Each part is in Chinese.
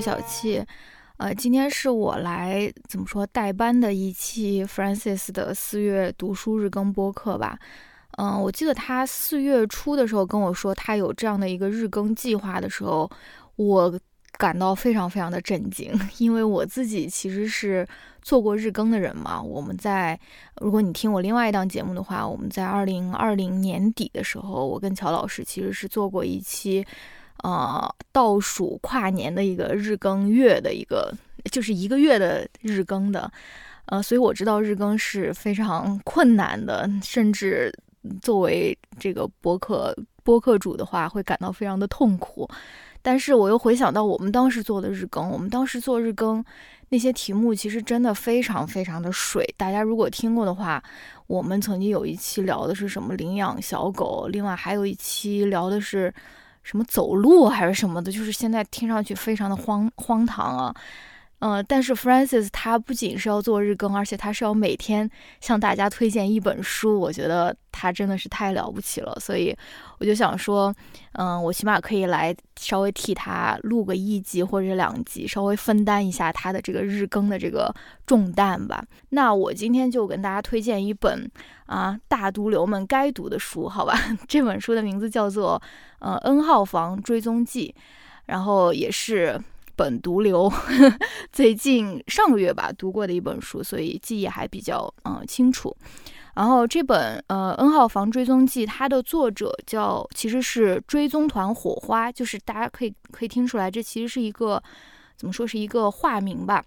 小气，呃，今天是我来怎么说代班的一期 Francis 的四月读书日更播客吧。嗯，我记得他四月初的时候跟我说他有这样的一个日更计划的时候，我感到非常非常的震惊，因为我自己其实是做过日更的人嘛。我们在如果你听我另外一档节目的话，我们在二零二零年底的时候，我跟乔老师其实是做过一期。呃，倒数跨年的一个日更月的一个，就是一个月的日更的，呃，所以我知道日更是非常困难的，甚至作为这个博客播客主的话，会感到非常的痛苦。但是我又回想到我们当时做的日更，我们当时做日更那些题目其实真的非常非常的水。大家如果听过的话，我们曾经有一期聊的是什么领养小狗，另外还有一期聊的是。什么走路还是什么的，就是现在听上去非常的荒荒唐啊。嗯，但是 Francis 他不仅是要做日更，而且他是要每天向大家推荐一本书。我觉得他真的是太了不起了，所以我就想说，嗯，我起码可以来稍微替他录个一集或者两集，稍微分担一下他的这个日更的这个重担吧。那我今天就跟大家推荐一本啊大毒瘤们该读的书，好吧？这本书的名字叫做呃 N 号房追踪记，然后也是。本毒瘤，最近上个月吧读过的一本书，所以记忆还比较嗯清楚。然后这本呃 N 号房追踪记，它的作者叫其实是追踪团火花，就是大家可以可以听出来，这其实是一个怎么说是一个化名吧。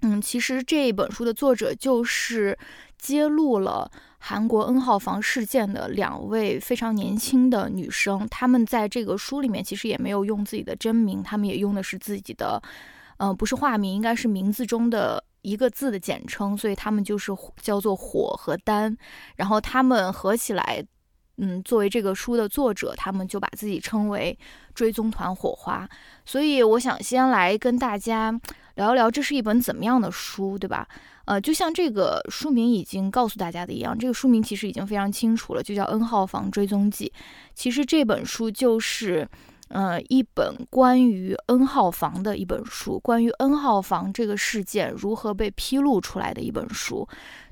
嗯，其实这本书的作者就是揭露了。韩国 N 号房事件的两位非常年轻的女生，她们在这个书里面其实也没有用自己的真名，她们也用的是自己的，呃，不是化名，应该是名字中的一个字的简称，所以她们就是叫做火和丹，然后她们合起来，嗯，作为这个书的作者，他们就把自己称为追踪团火花。所以我想先来跟大家聊一聊，这是一本怎么样的书，对吧？呃，就像这个书名已经告诉大家的一样，这个书名其实已经非常清楚了，就叫《N 号房追踪记》。其实这本书就是，呃，一本关于 N 号房的一本书，关于 N 号房这个事件如何被披露出来的一本书。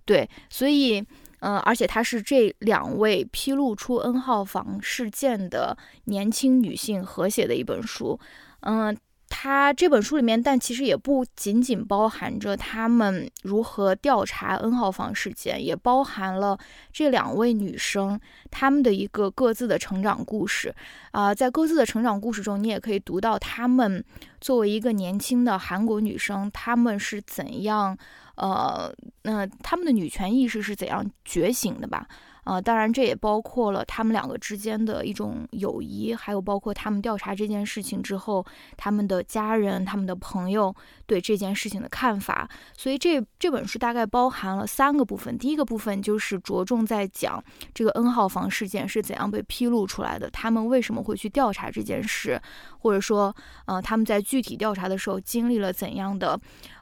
对，所以，呃，而且它是这两位披露出 N 号房事件的年轻女性合写的一本书。嗯。他这本书里面，但其实也不仅仅包含着他们如何调查 N 号房事件，也包含了这两位女生她们的一个各自的成长故事。啊，在各自的成长故事中，你也可以读到她们作为一个年轻的韩国女生，她们是怎样，呃，那她们的女权意识是怎样觉醒的吧。呃，当然，这也包括了他们两个之间的一种友谊，还有包括他们调查这件事情之后，他们的家人、他们的朋友对这件事情的看法。所以这这本书大概包含了三个部分。第一个部分就是着重在讲这个 N 号房事件是怎样被披露出来的，他们为什么会去调查这件事，或者说，呃，他们在具体调查的时候经历了怎样的。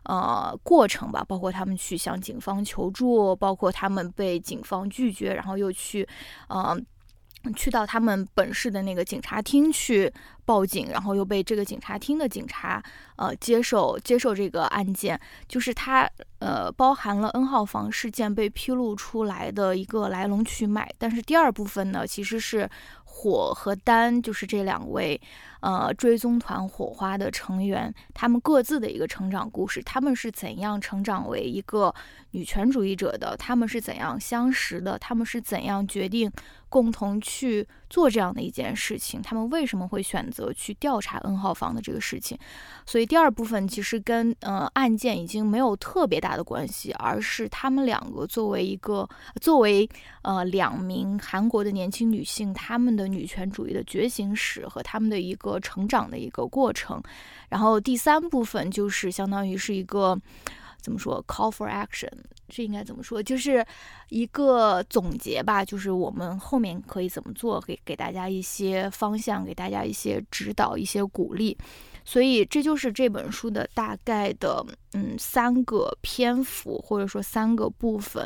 呃，过程吧，包括他们去向警方求助，包括他们被警方拒绝，然后又去，呃，去到他们本市的那个警察厅去报警，然后又被这个警察厅的警察，呃，接受接受这个案件，就是它，呃，包含了 N 号房事件被披露出来的一个来龙去脉。但是第二部分呢，其实是。火和丹就是这两位，呃，追踪团火花的成员，他们各自的一个成长故事，他们是怎样成长为一个女权主义者的？他们是怎样相识的？他们是怎样决定？共同去做这样的一件事情，他们为什么会选择去调查 N 号房的这个事情？所以第二部分其实跟呃案件已经没有特别大的关系，而是他们两个作为一个作为呃两名韩国的年轻女性，她们的女权主义的觉醒史和他们的一个成长的一个过程。然后第三部分就是相当于是一个。怎么说？Call for action，这应该怎么说？就是一个总结吧，就是我们后面可以怎么做，给给大家一些方向，给大家一些指导，一些鼓励。所以这就是这本书的大概的嗯三个篇幅，或者说三个部分。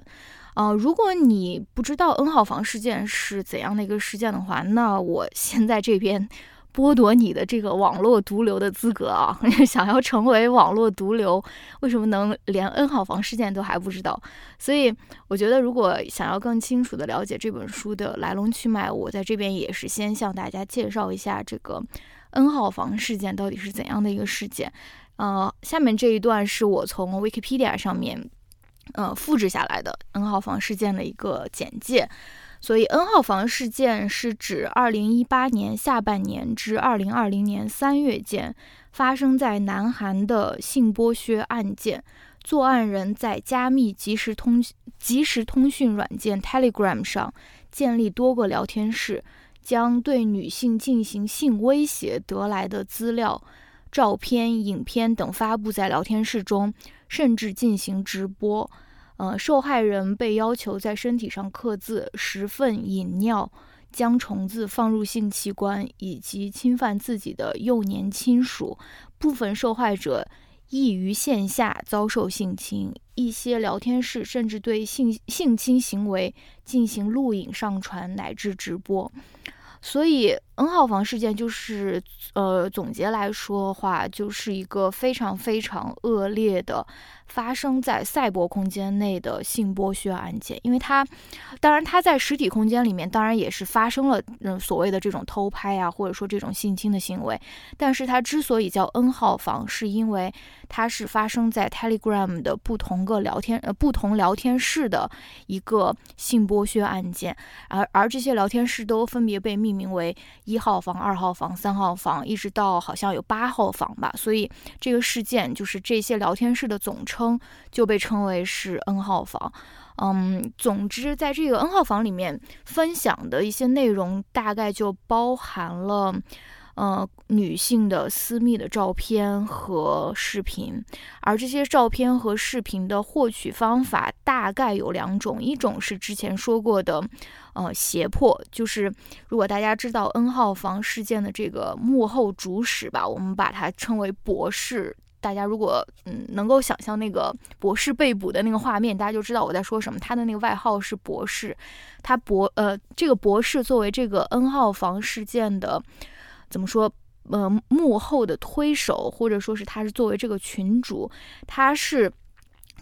啊，如果你不知道 N 号房事件是怎样的一个事件的话，那我现在这边。剥夺你的这个网络毒瘤的资格啊！想要成为网络毒瘤，为什么能连 N 号房事件都还不知道？所以我觉得，如果想要更清楚的了解这本书的来龙去脉，我在这边也是先向大家介绍一下这个 N 号房事件到底是怎样的一个事件。呃，下面这一段是我从 Wikipedia 上面呃复制下来的 N 号房事件的一个简介。所以，N 号房事件是指2018年下半年至2020年3月间发生在南韩的性剥削案件。作案人在加密即时通即时通讯软件 Telegram 上建立多个聊天室，将对女性进行性威胁得来的资料、照片、影片等发布在聊天室中，甚至进行直播。呃，受害人被要求在身体上刻字、食粪、饮尿、将虫子放入性器官，以及侵犯自己的幼年亲属。部分受害者亦于线下遭受性侵，一些聊天室甚至对性性侵行为进行录影、上传乃至直播。所以，N 号房事件就是，呃，总结来说的话，就是一个非常非常恶劣的。发生在赛博空间内的性剥削案件，因为它，当然它在实体空间里面，当然也是发生了嗯所谓的这种偷拍啊，或者说这种性侵的行为。但是它之所以叫 N 号房，是因为它是发生在 Telegram 的不同个聊天呃不同聊天室的一个性剥削案件，而而这些聊天室都分别被命名为一号房、二号房、三号房，一直到好像有八号房吧。所以这个事件就是这些聊天室的总称。就被称为是 N 号房，嗯，总之，在这个 N 号房里面分享的一些内容，大概就包含了，呃，女性的私密的照片和视频，而这些照片和视频的获取方法大概有两种，一种是之前说过的，呃，胁迫，就是如果大家知道 N 号房事件的这个幕后主使吧，我们把它称为博士。大家如果嗯能够想象那个博士被捕的那个画面，大家就知道我在说什么。他的那个外号是博士，他博呃这个博士作为这个 N 号房事件的怎么说呃幕后的推手，或者说是他是作为这个群主，他是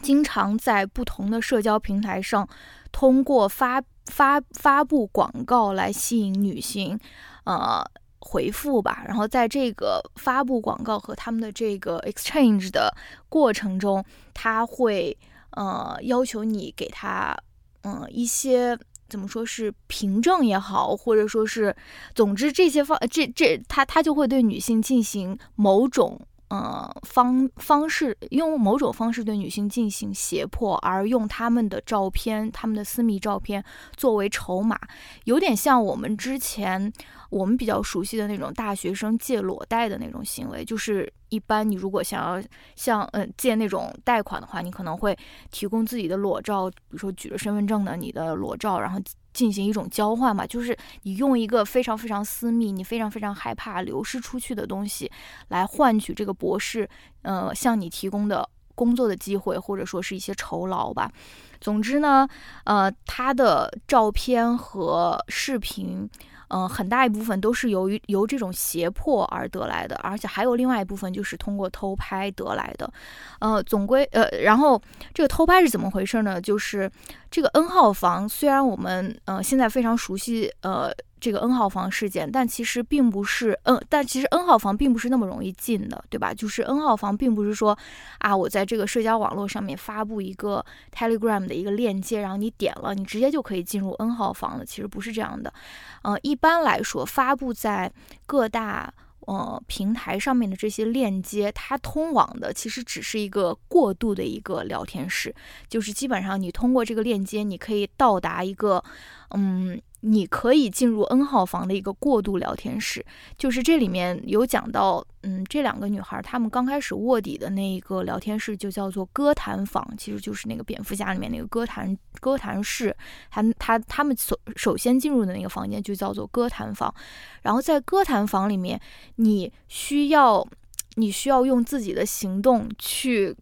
经常在不同的社交平台上通过发发发布广告来吸引女性，呃。回复吧，然后在这个发布广告和他们的这个 exchange 的过程中，他会呃要求你给他嗯一些怎么说是凭证也好，或者说是总之这些方这这他他就会对女性进行某种。呃，方方式用某种方式对女性进行胁迫，而用他们的照片、他们的私密照片作为筹码，有点像我们之前我们比较熟悉的那种大学生借裸贷的那种行为。就是一般你如果想要像嗯借那种贷款的话，你可能会提供自己的裸照，比如说举着身份证的你的裸照，然后。进行一种交换嘛，就是你用一个非常非常私密、你非常非常害怕流失出去的东西，来换取这个博士，呃，向你提供的工作的机会，或者说是一些酬劳吧。总之呢，呃，他的照片和视频。嗯，很大一部分都是由于由这种胁迫而得来的，而且还有另外一部分就是通过偷拍得来的。呃，总归呃，然后这个偷拍是怎么回事呢？就是这个 N 号房，虽然我们呃现在非常熟悉呃。这个 N 号房事件，但其实并不是，嗯，但其实 N 号房并不是那么容易进的，对吧？就是 N 号房并不是说，啊，我在这个社交网络上面发布一个 Telegram 的一个链接，然后你点了，你直接就可以进入 N 号房了，其实不是这样的。嗯，一般来说，发布在各大呃平台上面的这些链接，它通往的其实只是一个过渡的一个聊天室，就是基本上你通过这个链接，你可以到达一个，嗯。你可以进入 N 号房的一个过渡聊天室，就是这里面有讲到，嗯，这两个女孩她们刚开始卧底的那一个聊天室就叫做歌坛房，其实就是那个蝙蝠侠里面那个歌坛歌坛室，他他他们首首先进入的那个房间就叫做歌坛房，然后在歌坛房里面，你需要你需要用自己的行动去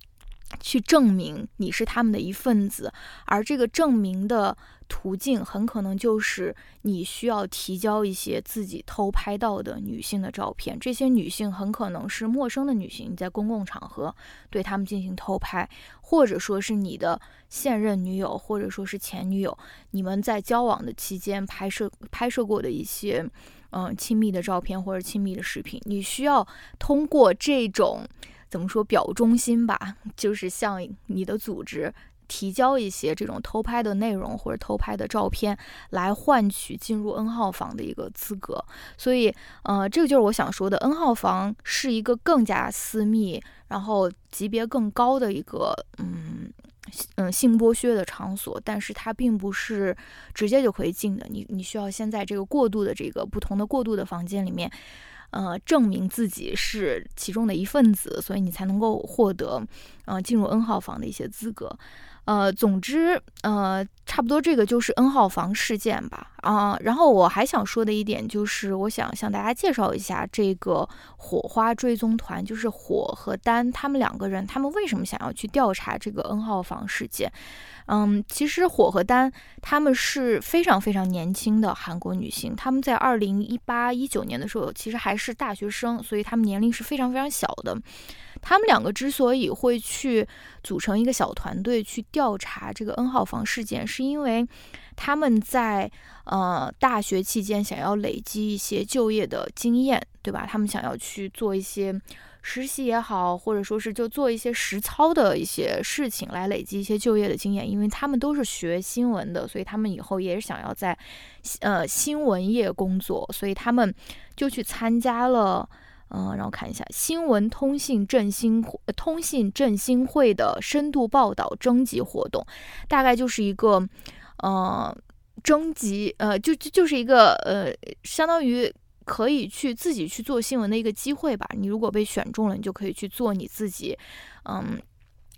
去证明你是他们的一份子，而这个证明的。途径很可能就是你需要提交一些自己偷拍到的女性的照片，这些女性很可能是陌生的女性，你在公共场合对她们进行偷拍，或者说是你的现任女友，或者说是前女友，你们在交往的期间拍摄拍摄过的一些嗯亲密的照片或者亲密的视频，你需要通过这种怎么说表忠心吧，就是向你的组织。提交一些这种偷拍的内容或者偷拍的照片，来换取进入 N 号房的一个资格。所以，呃，这个就是我想说的，N 号房是一个更加私密，然后级别更高的一个，嗯嗯，性剥削的场所。但是它并不是直接就可以进的，你你需要先在这个过渡的这个不同的过渡的房间里面，呃，证明自己是其中的一份子，所以你才能够获得，呃，进入 N 号房的一些资格。呃，总之，呃，差不多这个就是 N 号房事件吧，啊，然后我还想说的一点就是，我想向大家介绍一下这个火花追踪团，就是火和丹他们两个人，他们为什么想要去调查这个 N 号房事件？嗯，其实火和丹他们是非常非常年轻的韩国女性，他们在二零一八一九年的时候，其实还是大学生，所以他们年龄是非常非常小的。他们两个之所以会去组成一个小团队去调查这个 N 号房事件，是因为他们在呃大学期间想要累积一些就业的经验，对吧？他们想要去做一些实习也好，或者说是就做一些实操的一些事情来累积一些就业的经验。因为他们都是学新闻的，所以他们以后也是想要在呃新闻业工作，所以他们就去参加了。嗯，让我看一下新闻通信振兴通信振兴会的深度报道征集活动，大概就是一个，呃，征集，呃，就就就是一个，呃，相当于可以去自己去做新闻的一个机会吧。你如果被选中了，你就可以去做你自己，嗯。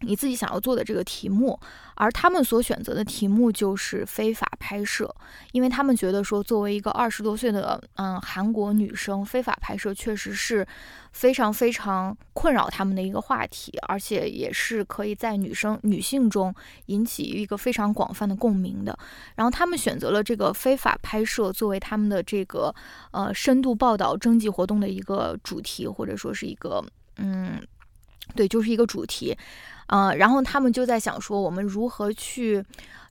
你自己想要做的这个题目，而他们所选择的题目就是非法拍摄，因为他们觉得说，作为一个二十多岁的嗯韩国女生，非法拍摄确实是非常非常困扰他们的一个话题，而且也是可以在女生女性中引起一个非常广泛的共鸣的。然后他们选择了这个非法拍摄作为他们的这个呃深度报道征集活动的一个主题，或者说是一个嗯，对，就是一个主题。嗯，然后他们就在想说，我们如何去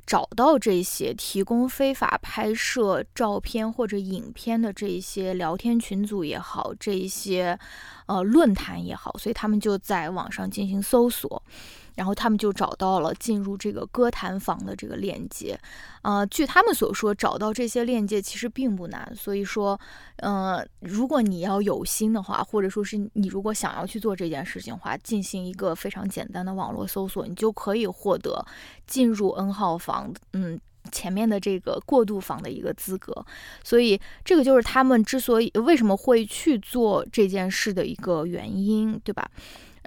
找到这些提供非法拍摄照片或者影片的这些聊天群组也好，这一些呃论坛也好，所以他们就在网上进行搜索。然后他们就找到了进入这个歌坛房的这个链接，呃，据他们所说，找到这些链接其实并不难。所以说，呃，如果你要有心的话，或者说是你如果想要去做这件事情的话，进行一个非常简单的网络搜索，你就可以获得进入 N 号房，嗯，前面的这个过渡房的一个资格。所以这个就是他们之所以为什么会去做这件事的一个原因，对吧？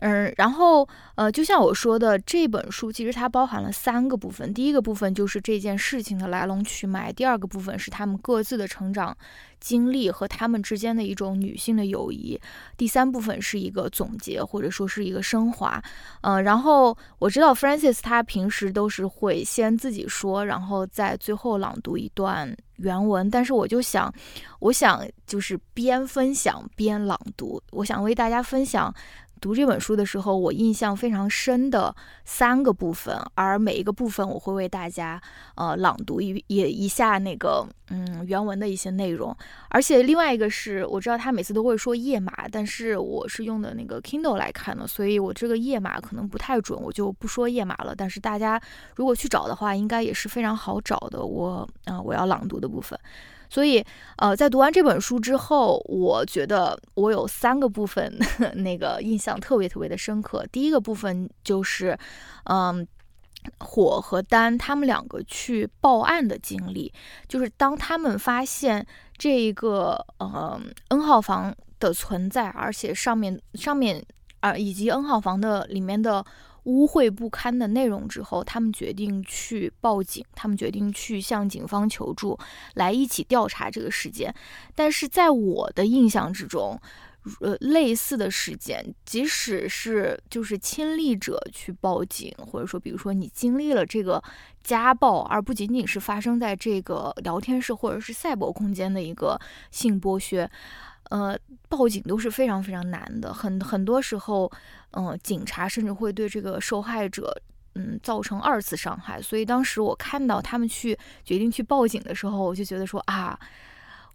嗯，然后呃，就像我说的，这本书其实它包含了三个部分。第一个部分就是这件事情的来龙去脉，第二个部分是他们各自的成长经历和他们之间的一种女性的友谊，第三部分是一个总结或者说是一个升华。嗯，然后我知道 f r a n c i s 他平时都是会先自己说，然后在最后朗读一段原文，但是我就想，我想就是边分享边朗读，我想为大家分享。读这本书的时候，我印象非常深的三个部分，而每一个部分我会为大家呃朗读一也一下那个嗯原文的一些内容。而且另外一个是我知道他每次都会说页码，但是我是用的那个 Kindle 来看的，所以我这个页码可能不太准，我就不说页码了。但是大家如果去找的话，应该也是非常好找的。我啊我要朗读的部分。所以，呃，在读完这本书之后，我觉得我有三个部分 那个印象特别特别的深刻。第一个部分就是，嗯，火和丹他们两个去报案的经历，就是当他们发现这一个呃 N 号房的存在，而且上面上面啊以及 N 号房的里面的。污秽不堪的内容之后，他们决定去报警，他们决定去向警方求助，来一起调查这个事件。但是在我的印象之中，呃类似的事件，即使是就是亲历者去报警，或者说比如说你经历了这个家暴，而不仅仅是发生在这个聊天室或者是赛博空间的一个性剥削，呃，报警都是非常非常难的。很很多时候，嗯，警察甚至会对这个受害者。嗯，造成二次伤害，所以当时我看到他们去决定去报警的时候，我就觉得说啊，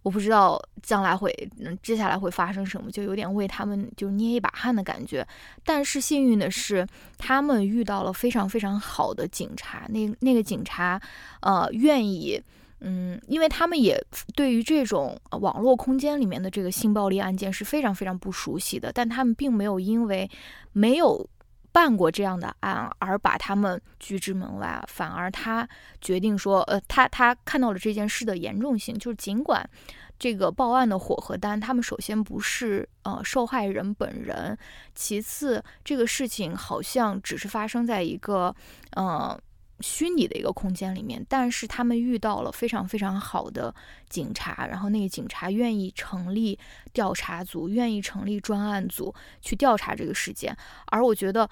我不知道将来会，嗯，接下来会发生什么，就有点为他们就捏一把汗的感觉。但是幸运的是，他们遇到了非常非常好的警察，那那个警察，呃，愿意，嗯，因为他们也对于这种网络空间里面的这个性暴力案件是非常非常不熟悉的，但他们并没有因为没有。办过这样的案，而把他们拒之门外，反而他决定说，呃，他他看到了这件事的严重性，就是尽管这个报案的火和单，他们首先不是呃受害人本人，其次这个事情好像只是发生在一个呃。虚拟的一个空间里面，但是他们遇到了非常非常好的警察，然后那个警察愿意成立调查组，愿意成立专案组去调查这个事件。而我觉得，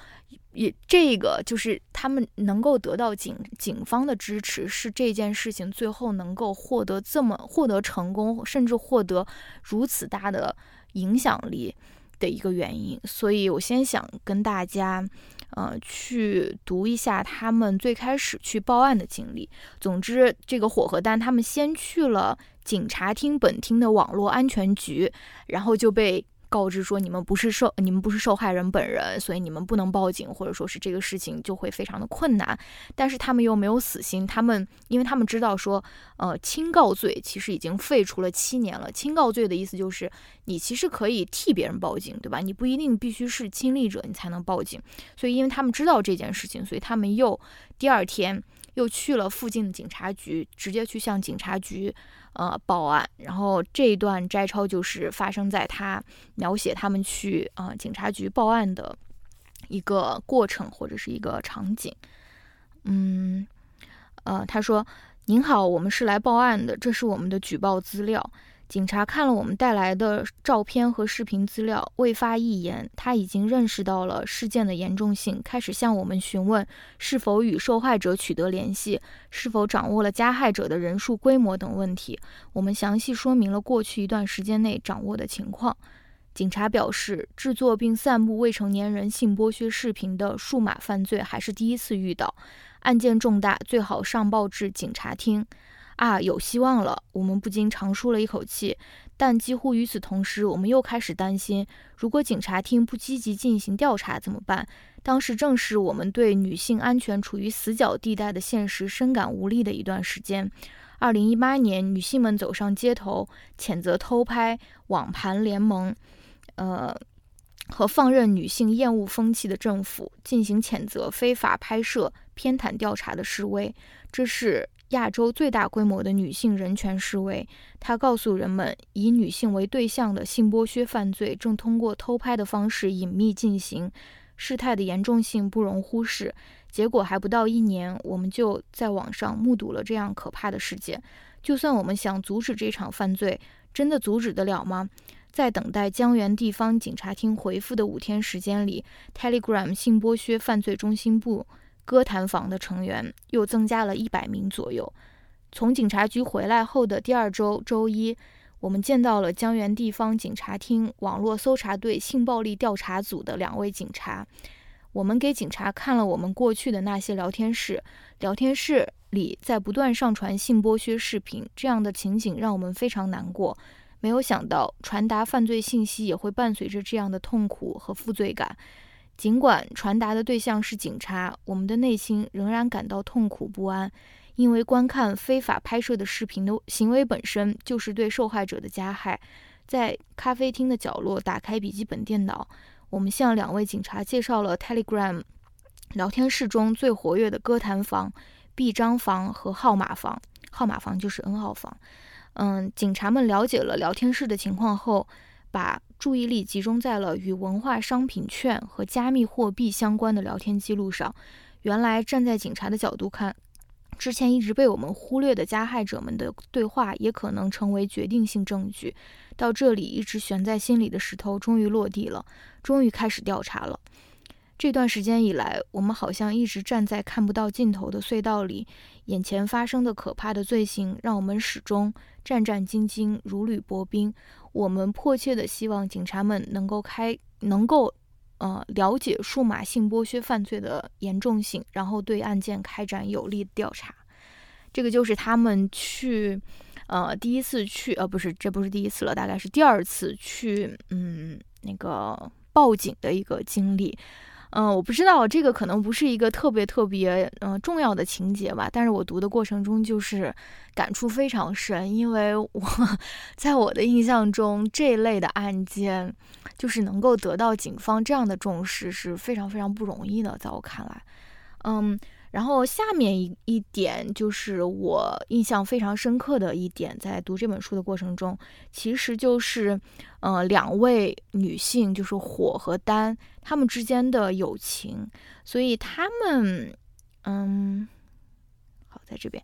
也这个就是他们能够得到警警方的支持，是这件事情最后能够获得这么获得成功，甚至获得如此大的影响力的一个原因。所以我先想跟大家。呃，去读一下他们最开始去报案的经历。总之，这个火和丹他们先去了警察厅本厅的网络安全局，然后就被。告知说你们不是受你们不是受害人本人，所以你们不能报警，或者说是这个事情就会非常的困难。但是他们又没有死心，他们因为他们知道说，呃，轻告罪其实已经废除了七年了。轻告罪的意思就是你其实可以替别人报警，对吧？你不一定必须是亲历者你才能报警。所以因为他们知道这件事情，所以他们又第二天又去了附近的警察局，直接去向警察局。呃，报案，然后这一段摘抄就是发生在他描写他们去啊警察局报案的一个过程或者是一个场景。嗯，呃，他说：“您好，我们是来报案的，这是我们的举报资料。”警察看了我们带来的照片和视频资料，未发一言。他已经认识到了事件的严重性，开始向我们询问是否与受害者取得联系，是否掌握了加害者的人数、规模等问题。我们详细说明了过去一段时间内掌握的情况。警察表示，制作并散布未成年人性剥削视频的数码犯罪还是第一次遇到，案件重大，最好上报至警察厅。啊，有希望了！我们不禁长舒了一口气。但几乎与此同时，我们又开始担心：如果警察厅不积极进行调查怎么办？当时正是我们对女性安全处于死角地带的现实深感无力的一段时间。二零一八年，女性们走上街头，谴责偷拍、网盘联盟，呃，和放任女性厌恶风气的政府，进行谴责非法拍摄、偏袒调查的示威。这是。亚洲最大规模的女性人权示威，他告诉人们，以女性为对象的性剥削犯罪正通过偷拍的方式隐秘进行，事态的严重性不容忽视。结果还不到一年，我们就在网上目睹了这样可怕的事件。就算我们想阻止这场犯罪，真的阻止得了吗？在等待江源地方警察厅回复的五天时间里，Telegram 性剥削犯罪中心部。歌坛房的成员又增加了一百名左右。从警察局回来后的第二周周一，我们见到了江源地方警察厅网络搜查队性暴力调查组的两位警察。我们给警察看了我们过去的那些聊天室，聊天室里在不断上传性剥削视频，这样的情景让我们非常难过。没有想到，传达犯罪信息也会伴随着这样的痛苦和负罪感。尽管传达的对象是警察，我们的内心仍然感到痛苦不安，因为观看非法拍摄的视频的行为本身就是对受害者的加害。在咖啡厅的角落，打开笔记本电脑，我们向两位警察介绍了 Telegram 聊天室中最活跃的歌坛房、B 章房和号码房。号码房就是 N 号房。嗯，警察们了解了聊天室的情况后。把注意力集中在了与文化商品券和加密货币相关的聊天记录上。原来站在警察的角度看，之前一直被我们忽略的加害者们的对话，也可能成为决定性证据。到这里，一直悬在心里的石头终于落地了，终于开始调查了。这段时间以来，我们好像一直站在看不到尽头的隧道里，眼前发生的可怕的罪行让我们始终战战兢兢，如履薄冰。我们迫切的希望警察们能够开，能够。呃，了解数码性剥削犯罪的严重性，然后对案件开展有力调查。这个就是他们去，呃，第一次去，呃，不是，这不是第一次了，大概是第二次去，嗯，那个报警的一个经历。嗯，我不知道这个可能不是一个特别特别嗯重要的情节吧，但是我读的过程中就是感触非常深，因为我在我的印象中这类的案件就是能够得到警方这样的重视是非常非常不容易的，在我看来，嗯。然后下面一一点就是我印象非常深刻的一点，在读这本书的过程中，其实就是，呃，两位女性，就是火和丹，她们之间的友情。所以她们，嗯，好，在这边，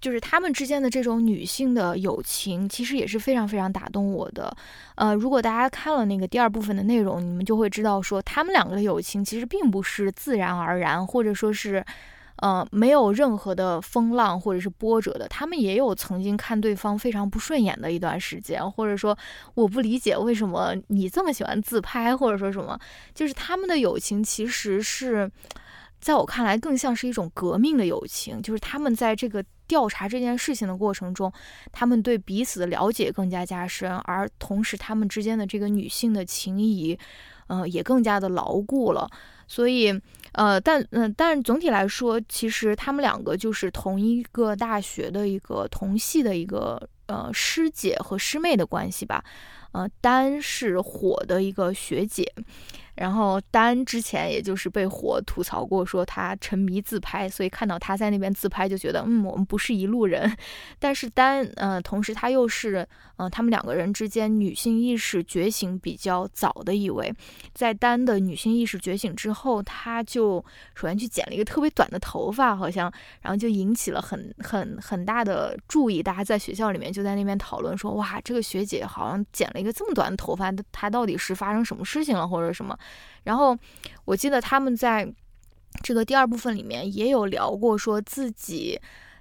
就是她们之间的这种女性的友情，其实也是非常非常打动我的。呃，如果大家看了那个第二部分的内容，你们就会知道，说她们两个的友情其实并不是自然而然，或者说是。呃，没有任何的风浪或者是波折的，他们也有曾经看对方非常不顺眼的一段时间，或者说我不理解为什么你这么喜欢自拍，或者说什么，就是他们的友情其实是在我看来更像是一种革命的友情，就是他们在这个调查这件事情的过程中，他们对彼此的了解更加加深，而同时他们之间的这个女性的情谊，呃，也更加的牢固了，所以。呃，但嗯，但总体来说，其实他们两个就是同一个大学的一个同系的一个呃师姐和师妹的关系吧。呃，丹是火的一个学姐。然后丹之前也就是被火吐槽过，说他沉迷自拍，所以看到他在那边自拍就觉得，嗯，我们不是一路人。但是丹，呃，同时他又是，呃，他们两个人之间女性意识觉醒比较早的一位。在丹的女性意识觉醒之后，他就首先去剪了一个特别短的头发，好像，然后就引起了很很很大的注意。大家在学校里面就在那边讨论说，哇，这个学姐好像剪了一个这么短的头发，他到底是发生什么事情了，或者什么？然后我记得他们在这个第二部分里面也有聊过，说自己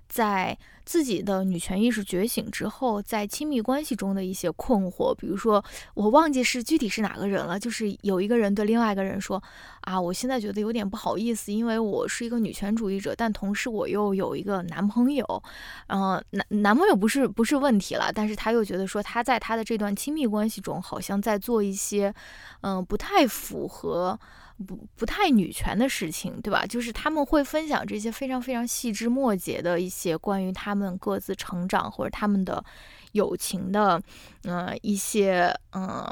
在自己的女权意识觉醒之后，在亲密关系中的一些困惑。比如说，我忘记是具体是哪个人了，就是有一个人对另外一个人说：“啊，我现在觉得有点不好意思，因为我是一个女权主义者，但同时我又有一个男朋友。嗯，男男朋友不是不是问题了，但是他又觉得说他在他的这段亲密关系中，好像在做一些。”嗯，不太符合，不不太女权的事情，对吧？就是他们会分享这些非常非常细枝末节的一些关于他们各自成长或者他们的友情的，呃，一些嗯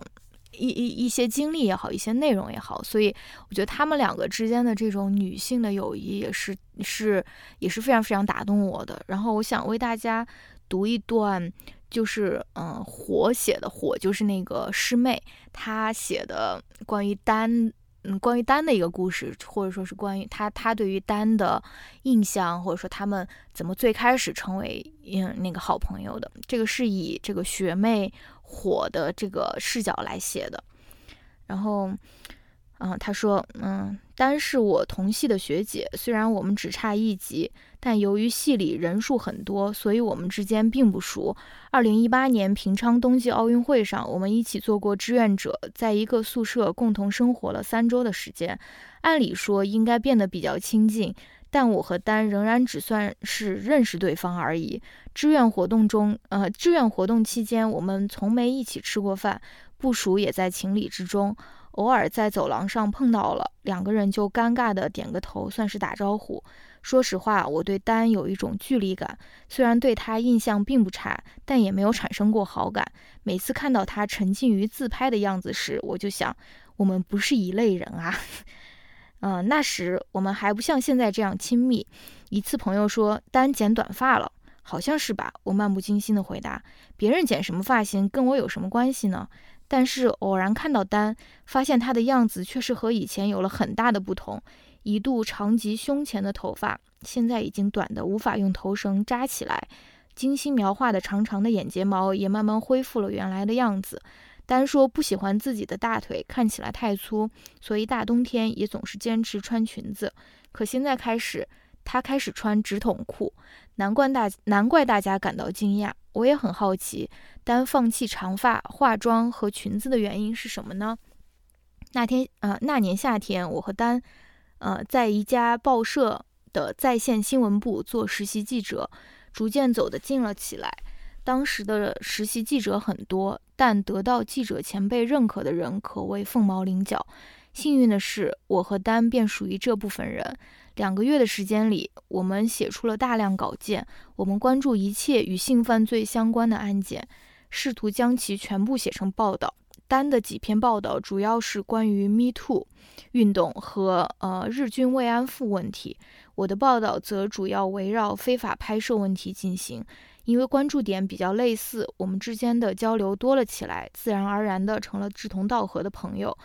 一一一些经历也好，一些内容也好。所以我觉得他们两个之间的这种女性的友谊也是是也是非常非常打动我的。然后我想为大家读一段。就是嗯，火写的火就是那个师妹，她写的关于丹，嗯，关于丹的一个故事，或者说是关于他他对于丹的印象，或者说他们怎么最开始成为嗯那个好朋友的。这个是以这个学妹火的这个视角来写的。然后，嗯，他说，嗯，丹是我同系的学姐，虽然我们只差一级。但由于系里人数很多，所以我们之间并不熟。二零一八年平昌冬季奥运会上，我们一起做过志愿者，在一个宿舍共同生活了三周的时间。按理说应该变得比较亲近，但我和丹仍然只算是认识对方而已。志愿活动中，呃，志愿活动期间，我们从没一起吃过饭，不熟也在情理之中。偶尔在走廊上碰到了，两个人就尴尬的点个头，算是打招呼。说实话，我对丹有一种距离感。虽然对他印象并不差，但也没有产生过好感。每次看到他沉浸于自拍的样子时，我就想，我们不是一类人啊。嗯，那时我们还不像现在这样亲密。一次朋友说丹剪短发了，好像是吧？我漫不经心地回答：别人剪什么发型跟我有什么关系呢？但是偶然看到丹，发现他的样子却是和以前有了很大的不同。一度长及胸前的头发，现在已经短得无法用头绳扎起来；精心描画的长长的眼睫毛也慢慢恢复了原来的样子。丹说不喜欢自己的大腿看起来太粗，所以大冬天也总是坚持穿裙子。可现在开始，他开始穿直筒裤，难怪大难怪大家感到惊讶。我也很好奇，丹放弃长发、化妆和裙子的原因是什么呢？那天，呃，那年夏天，我和丹。呃，在一家报社的在线新闻部做实习记者，逐渐走得近了起来。当时的实习记者很多，但得到记者前辈认可的人可谓凤毛麟角。幸运的是，我和丹便属于这部分人。两个月的时间里，我们写出了大量稿件。我们关注一切与性犯罪相关的案件，试图将其全部写成报道。丹的几篇报道主要是关于 Me Too 运动和呃日军慰安妇问题，我的报道则主要围绕非法拍摄问题进行。因为关注点比较类似，我们之间的交流多了起来，自然而然的成了志同道合的朋友。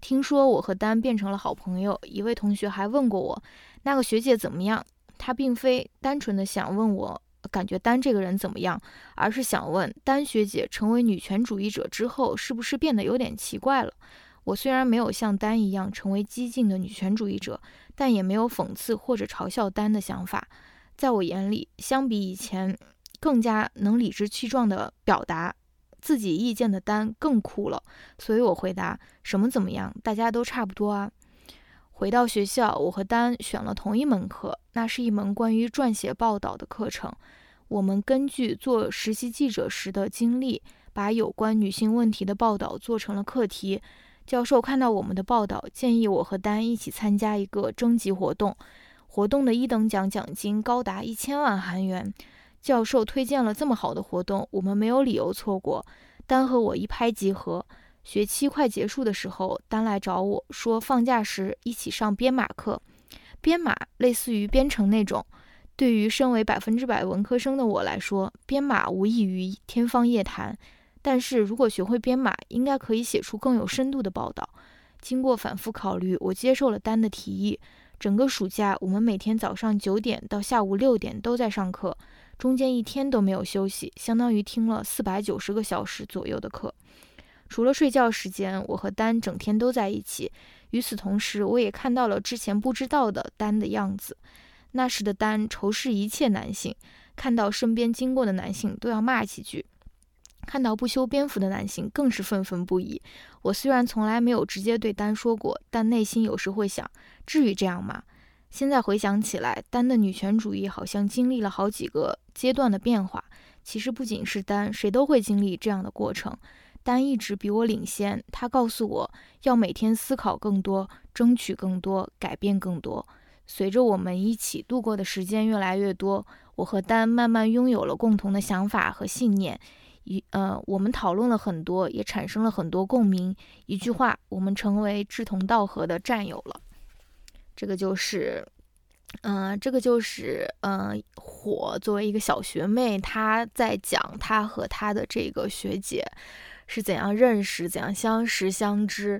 听说我和丹变成了好朋友，一位同学还问过我那个学姐怎么样，他并非单纯的想问我。感觉丹这个人怎么样？而是想问丹学姐成为女权主义者之后，是不是变得有点奇怪了？我虽然没有像丹一样成为激进的女权主义者，但也没有讽刺或者嘲笑丹的想法。在我眼里，相比以前更加能理直气壮地表达自己意见的丹更酷了。所以我回答：什么怎么样？大家都差不多啊。回到学校，我和丹选了同一门课，那是一门关于撰写报道的课程。我们根据做实习记者时的经历，把有关女性问题的报道做成了课题。教授看到我们的报道，建议我和丹一起参加一个征集活动。活动的一等奖奖金高达一千万韩元。教授推荐了这么好的活动，我们没有理由错过。丹和我一拍即合。学期快结束的时候，丹来找我说，放假时一起上编码课。编码类似于编程那种。对于身为百分之百文科生的我来说，编码无异于天方夜谭。但是如果学会编码，应该可以写出更有深度的报道。经过反复考虑，我接受了丹的提议。整个暑假，我们每天早上九点到下午六点都在上课，中间一天都没有休息，相当于听了四百九十个小时左右的课。除了睡觉时间，我和丹整天都在一起。与此同时，我也看到了之前不知道的丹的样子。那时的丹仇视一切男性，看到身边经过的男性都要骂几句，看到不修边幅的男性更是愤愤不已。我虽然从来没有直接对丹说过，但内心有时会想：至于这样吗？现在回想起来，丹的女权主义好像经历了好几个阶段的变化。其实不仅是丹，谁都会经历这样的过程。丹一直比我领先，他告诉我要每天思考更多，争取更多，改变更多。随着我们一起度过的时间越来越多，我和丹慢慢拥有了共同的想法和信念。一呃，我们讨论了很多，也产生了很多共鸣。一句话，我们成为志同道合的战友了。这个就是，嗯，这个就是，嗯，火作为一个小学妹，她在讲她和她的这个学姐。是怎样认识、怎样相识、相知，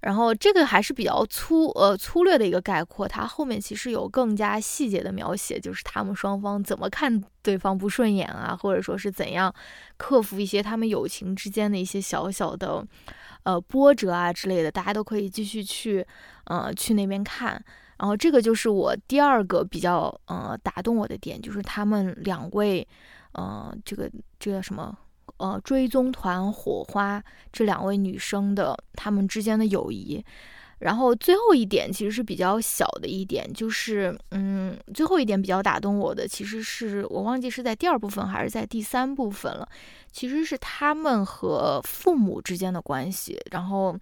然后这个还是比较粗呃粗略的一个概括。它后面其实有更加细节的描写，就是他们双方怎么看对方不顺眼啊，或者说是怎样克服一些他们友情之间的一些小小的呃波折啊之类的。大家都可以继续去呃去那边看。然后这个就是我第二个比较呃打动我的点，就是他们两位呃这个这个什么。呃，追踪团火花这两位女生的她们之间的友谊，然后最后一点其实是比较小的一点，就是嗯，最后一点比较打动我的，其实是我忘记是在第二部分还是在第三部分了，其实是他们和父母之间的关系，然后。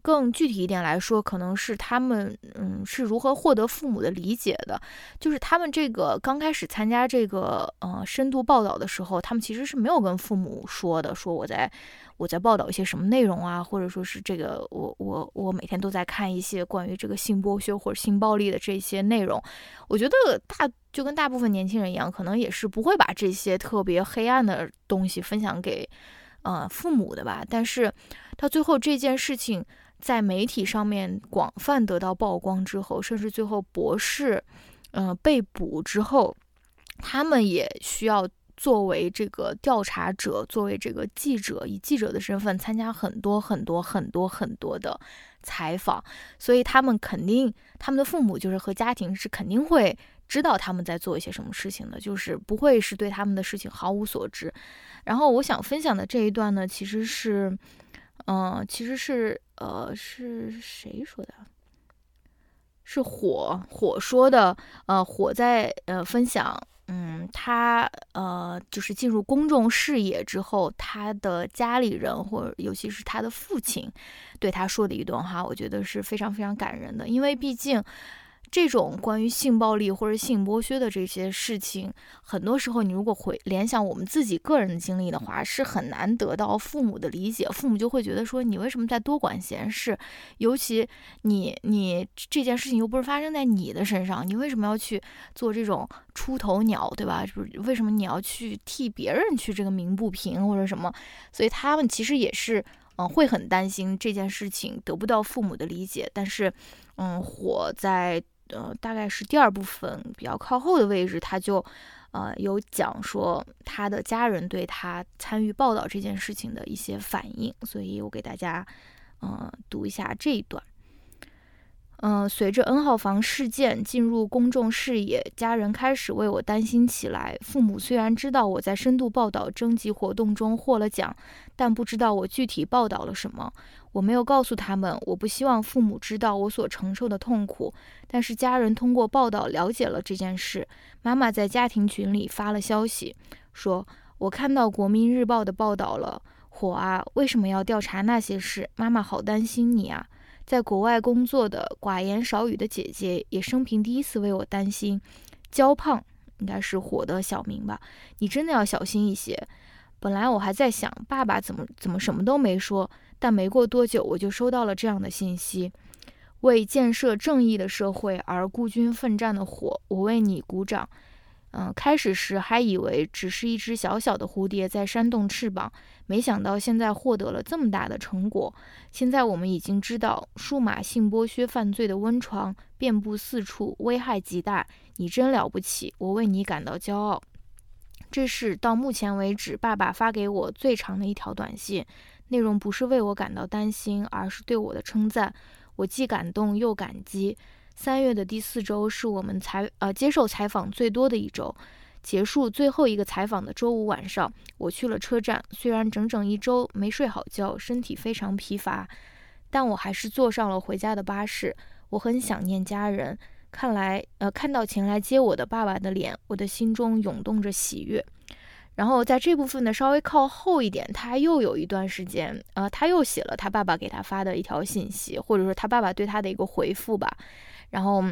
更具体一点来说，可能是他们，嗯，是如何获得父母的理解的。就是他们这个刚开始参加这个，呃，深度报道的时候，他们其实是没有跟父母说的，说我在我在报道一些什么内容啊，或者说是这个我我我每天都在看一些关于这个性剥削或者性暴力的这些内容。我觉得大就跟大部分年轻人一样，可能也是不会把这些特别黑暗的东西分享给。呃父母的吧。但是到最后这件事情在媒体上面广泛得到曝光之后，甚至最后博士，呃被捕之后，他们也需要。作为这个调查者，作为这个记者，以记者的身份参加很多很多很多很多的采访，所以他们肯定，他们的父母就是和家庭是肯定会知道他们在做一些什么事情的，就是不会是对他们的事情毫无所知。然后我想分享的这一段呢，其实是，嗯，其实是，呃，是谁说的？是火火说的，呃，火在呃分享。嗯，他呃，就是进入公众视野之后，他的家里人或者尤其是他的父亲，对他说的一段话，我觉得是非常非常感人的，因为毕竟。这种关于性暴力或者性剥削的这些事情，很多时候你如果回联想我们自己个人的经历的话，是很难得到父母的理解。父母就会觉得说，你为什么在多管闲事？尤其你你这件事情又不是发生在你的身上，你为什么要去做这种出头鸟，对吧？就是为什么你要去替别人去这个鸣不平或者什么？所以他们其实也是嗯会很担心这件事情得不到父母的理解。但是嗯，火在。呃，大概是第二部分比较靠后的位置，他就，呃，有讲说他的家人对他参与报道这件事情的一些反应，所以我给大家，嗯，读一下这一段。嗯，随着 N 号房事件进入公众视野，家人开始为我担心起来。父母虽然知道我在深度报道征集活动中获了奖，但不知道我具体报道了什么。我没有告诉他们，我不希望父母知道我所承受的痛苦。但是家人通过报道了解了这件事。妈妈在家庭群里发了消息，说我看到国民日报的报道了。火啊，为什么要调查那些事？妈妈好担心你啊。在国外工作的寡言少语的姐姐也生平第一次为我担心。焦胖应该是火的小名吧？你真的要小心一些。本来我还在想，爸爸怎么怎么什么都没说，但没过多久我就收到了这样的信息：为建设正义的社会而孤军奋战的火，我为你鼓掌。嗯，开始时还以为只是一只小小的蝴蝶在扇动翅膀，没想到现在获得了这么大的成果。现在我们已经知道，数码性剥削犯罪的温床遍布四处，危害极大。你真了不起，我为你感到骄傲。这是到目前为止爸爸发给我最长的一条短信，内容不是为我感到担心，而是对我的称赞。我既感动又感激。三月的第四周是我们采呃接受采访最多的一周。结束最后一个采访的周五晚上，我去了车站。虽然整整一周没睡好觉，身体非常疲乏，但我还是坐上了回家的巴士。我很想念家人。看来，呃，看到前来接我的爸爸的脸，我的心中涌动着喜悦。然后在这部分的稍微靠后一点，他又有一段时间，呃，他又写了他爸爸给他发的一条信息，或者说他爸爸对他的一个回复吧。然后，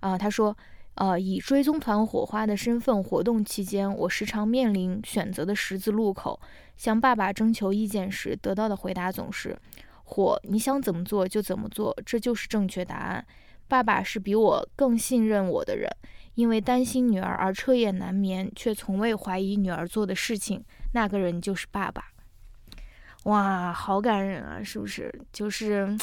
啊，他说，呃，以追踪团火花的身份活动期间，我时常面临选择的十字路口。向爸爸征求意见时，得到的回答总是：“火，你想怎么做就怎么做，这就是正确答案。”爸爸是比我更信任我的人，因为担心女儿而彻夜难眠，却从未怀疑女儿做的事情。那个人就是爸爸。哇，好感人啊，是不是？就是。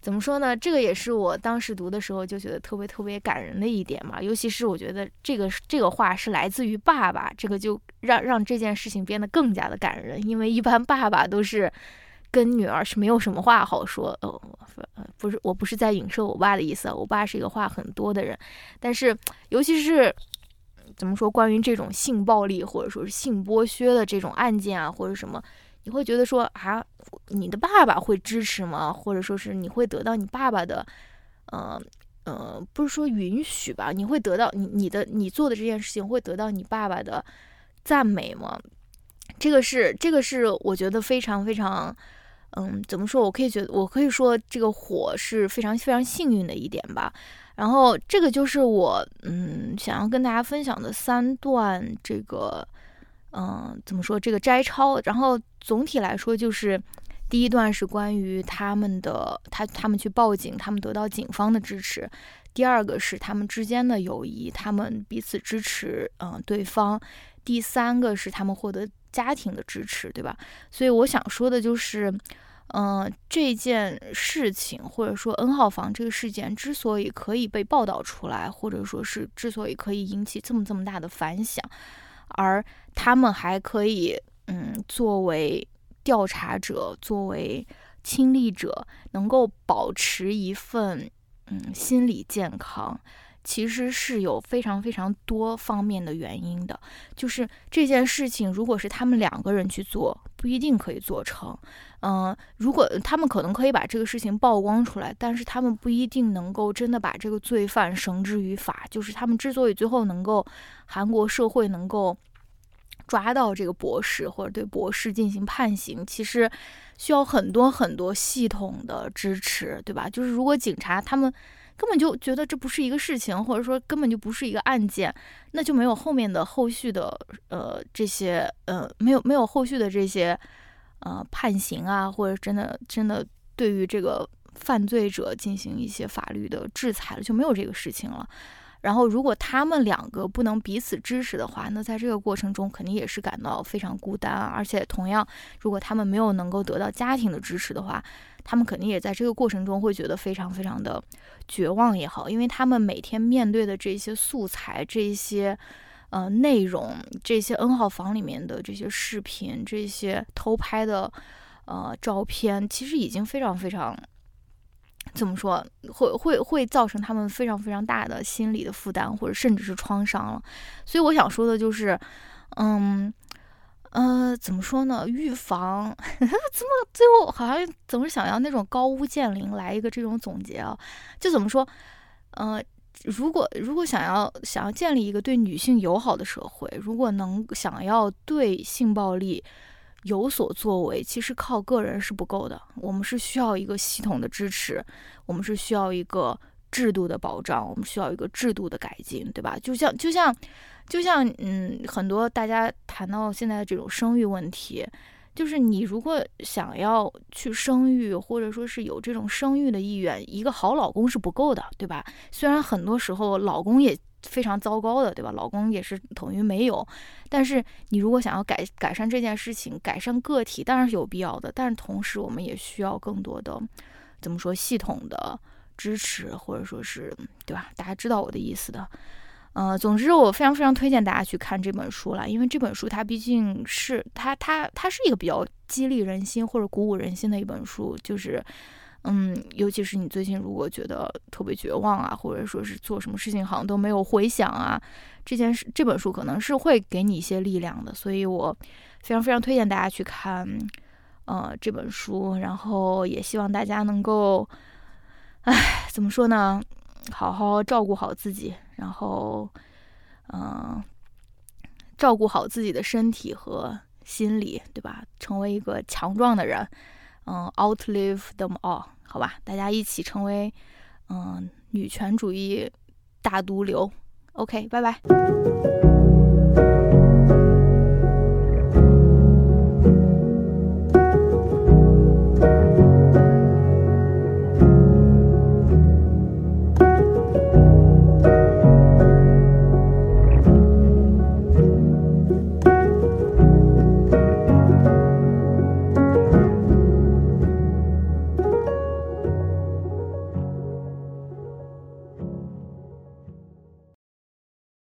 怎么说呢？这个也是我当时读的时候就觉得特别特别感人的一点嘛。尤其是我觉得这个这个话是来自于爸爸，这个就让让这件事情变得更加的感人。因为一般爸爸都是跟女儿是没有什么话好说。哦，不是，我不是在影射我爸的意思。我爸是一个话很多的人，但是尤其是怎么说，关于这种性暴力或者说是性剥削的这种案件啊，或者什么。你会觉得说啊，你的爸爸会支持吗？或者说是你会得到你爸爸的，呃呃，不是说允许吧？你会得到你你的你做的这件事情会得到你爸爸的赞美吗？这个是这个是我觉得非常非常，嗯，怎么说？我可以觉得我可以说这个火是非常非常幸运的一点吧。然后这个就是我嗯想要跟大家分享的三段这个。嗯，怎么说这个摘抄？然后总体来说，就是第一段是关于他们的，他他们去报警，他们得到警方的支持；第二个是他们之间的友谊，他们彼此支持，嗯，对方；第三个是他们获得家庭的支持，对吧？所以我想说的就是，嗯，这件事情或者说 N 号房这个事件之所以可以被报道出来，或者说是之所以可以引起这么这么大的反响，而他们还可以，嗯，作为调查者，作为亲历者，能够保持一份，嗯，心理健康。其实是有非常非常多方面的原因的，就是这件事情如果是他们两个人去做，不一定可以做成。嗯，如果他们可能可以把这个事情曝光出来，但是他们不一定能够真的把这个罪犯绳之于法。就是他们之所以最后能够韩国社会能够抓到这个博士或者对博士进行判刑，其实需要很多很多系统的支持，对吧？就是如果警察他们。根本就觉得这不是一个事情，或者说根本就不是一个案件，那就没有后面的后续的呃这些呃没有没有后续的这些呃判刑啊，或者真的真的对于这个犯罪者进行一些法律的制裁了，就没有这个事情了。然后，如果他们两个不能彼此支持的话，那在这个过程中肯定也是感到非常孤单啊。而且，同样，如果他们没有能够得到家庭的支持的话，他们肯定也在这个过程中会觉得非常非常的绝望也好，因为他们每天面对的这些素材、这些呃内容、这些 N 号房里面的这些视频、这些偷拍的呃照片，其实已经非常非常。怎么说会会会造成他们非常非常大的心理的负担，或者甚至是创伤了。所以我想说的就是，嗯呃，怎么说呢？预防 怎么最后好像总是想要那种高屋建瓴来一个这种总结啊？就怎么说？呃，如果如果想要想要建立一个对女性友好的社会，如果能想要对性暴力。有所作为，其实靠个人是不够的。我们是需要一个系统的支持，我们是需要一个制度的保障，我们需要一个制度的改进，对吧？就像就像就像嗯，很多大家谈到现在的这种生育问题，就是你如果想要去生育，或者说是有这种生育的意愿，一个好老公是不够的，对吧？虽然很多时候老公也。非常糟糕的，对吧？老公也是等于没有。但是你如果想要改改善这件事情，改善个体当然是有必要的。但是同时，我们也需要更多的怎么说系统的支持，或者说是对吧？大家知道我的意思的。呃，总之我非常非常推荐大家去看这本书了，因为这本书它毕竟是它它它是一个比较激励人心或者鼓舞人心的一本书，就是。嗯，尤其是你最近如果觉得特别绝望啊，或者说是做什么事情好像都没有回响啊，这件事这本书可能是会给你一些力量的，所以我非常非常推荐大家去看，呃，这本书，然后也希望大家能够，唉，怎么说呢，好好照顾好自己，然后，嗯，照顾好自己的身体和心理，对吧？成为一个强壮的人。嗯，outlive them all，好吧，大家一起成为嗯女权主义大毒瘤。OK，拜拜。